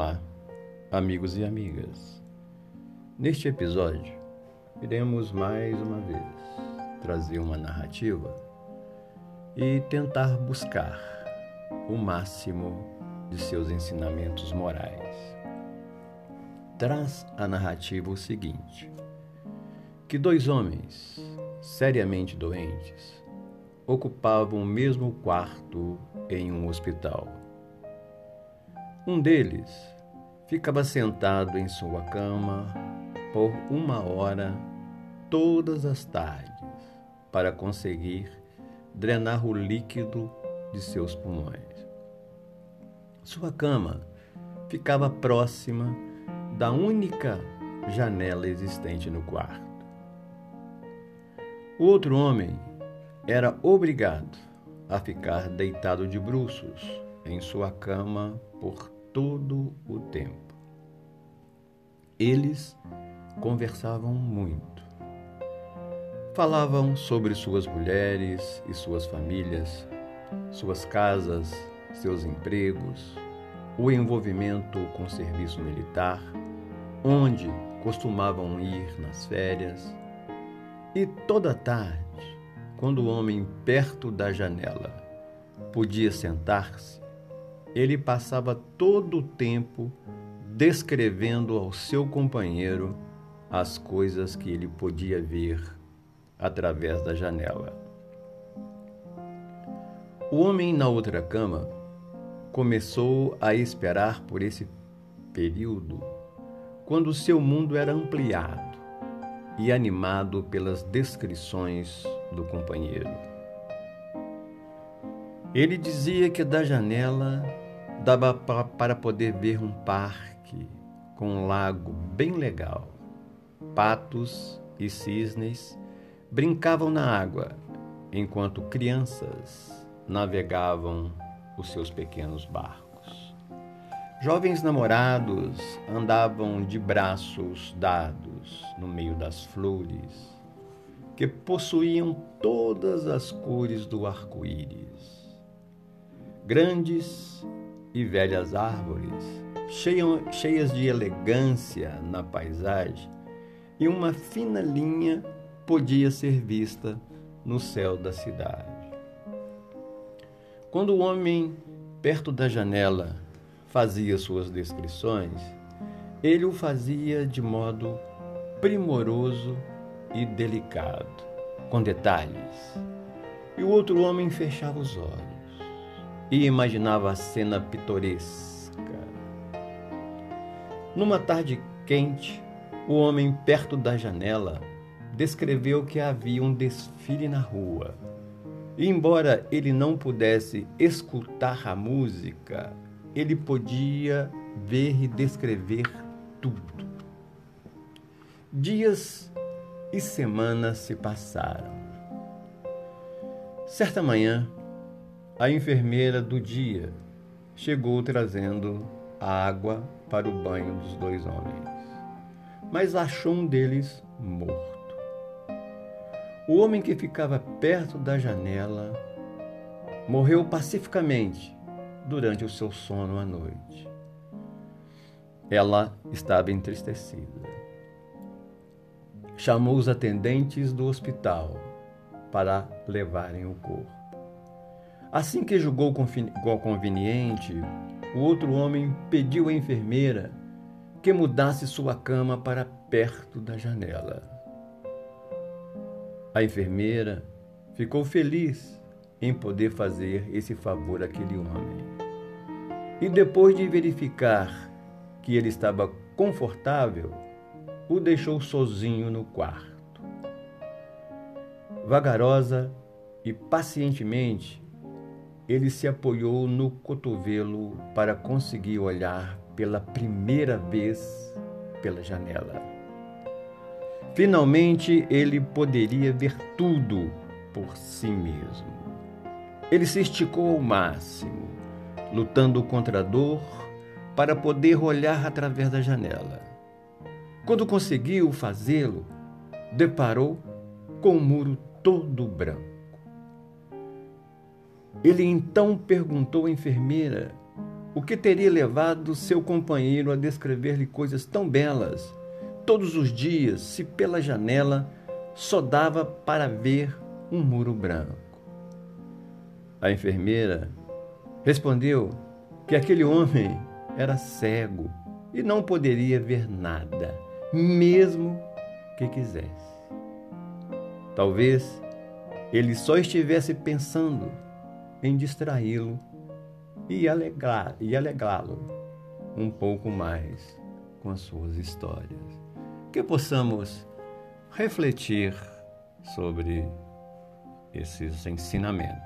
Olá, amigos e amigas. Neste episódio, iremos mais uma vez trazer uma narrativa e tentar buscar o máximo de seus ensinamentos morais. Traz a narrativa o seguinte: que dois homens seriamente doentes ocupavam o mesmo quarto em um hospital. Um deles ficava sentado em sua cama por uma hora todas as tardes para conseguir drenar o líquido de seus pulmões. Sua cama ficava próxima da única janela existente no quarto. O outro homem era obrigado a ficar deitado de bruços em sua cama por todo o tempo. Eles conversavam muito. Falavam sobre suas mulheres e suas famílias, suas casas, seus empregos, o envolvimento com o serviço militar, onde costumavam ir nas férias. E toda tarde quando o homem perto da janela podia sentar-se, ele passava todo o tempo descrevendo ao seu companheiro as coisas que ele podia ver através da janela. O homem na outra cama começou a esperar por esse período quando seu mundo era ampliado e animado pelas descrições do companheiro. Ele dizia que da janela dava para poder ver um parque com um lago bem legal. Patos e cisnes brincavam na água, enquanto crianças navegavam os seus pequenos barcos. Jovens namorados andavam de braços dados no meio das flores que possuíam todas as cores do arco-íris. Grandes e velhas árvores, cheias de elegância na paisagem, e uma fina linha podia ser vista no céu da cidade. Quando o homem, perto da janela, fazia suas descrições, ele o fazia de modo primoroso e delicado, com detalhes. E o outro homem fechava os olhos e imaginava a cena pitoresca. Numa tarde quente, o homem perto da janela descreveu que havia um desfile na rua. E embora ele não pudesse escutar a música, ele podia ver e descrever tudo. Dias e semanas se passaram. Certa manhã, a enfermeira do dia chegou trazendo água para o banho dos dois homens, mas achou um deles morto. O homem que ficava perto da janela morreu pacificamente durante o seu sono à noite. Ela estava entristecida chamou os atendentes do hospital para levarem o corpo. Assim que julgou conveniente, o outro homem pediu à enfermeira que mudasse sua cama para perto da janela. A enfermeira ficou feliz em poder fazer esse favor àquele homem. E depois de verificar que ele estava confortável, o deixou sozinho no quarto. Vagarosa e pacientemente, ele se apoiou no cotovelo para conseguir olhar pela primeira vez pela janela. Finalmente ele poderia ver tudo por si mesmo. Ele se esticou ao máximo, lutando contra a dor para poder olhar através da janela. Quando conseguiu fazê-lo, deparou com um muro todo branco. Ele então perguntou à enfermeira o que teria levado seu companheiro a descrever-lhe coisas tão belas todos os dias, se pela janela só dava para ver um muro branco? A enfermeira respondeu que aquele homem era cego e não poderia ver nada, mesmo que quisesse. Talvez ele só estivesse pensando em distraí-lo e alegrá-lo um pouco mais com as suas histórias. Que possamos refletir sobre esses ensinamentos.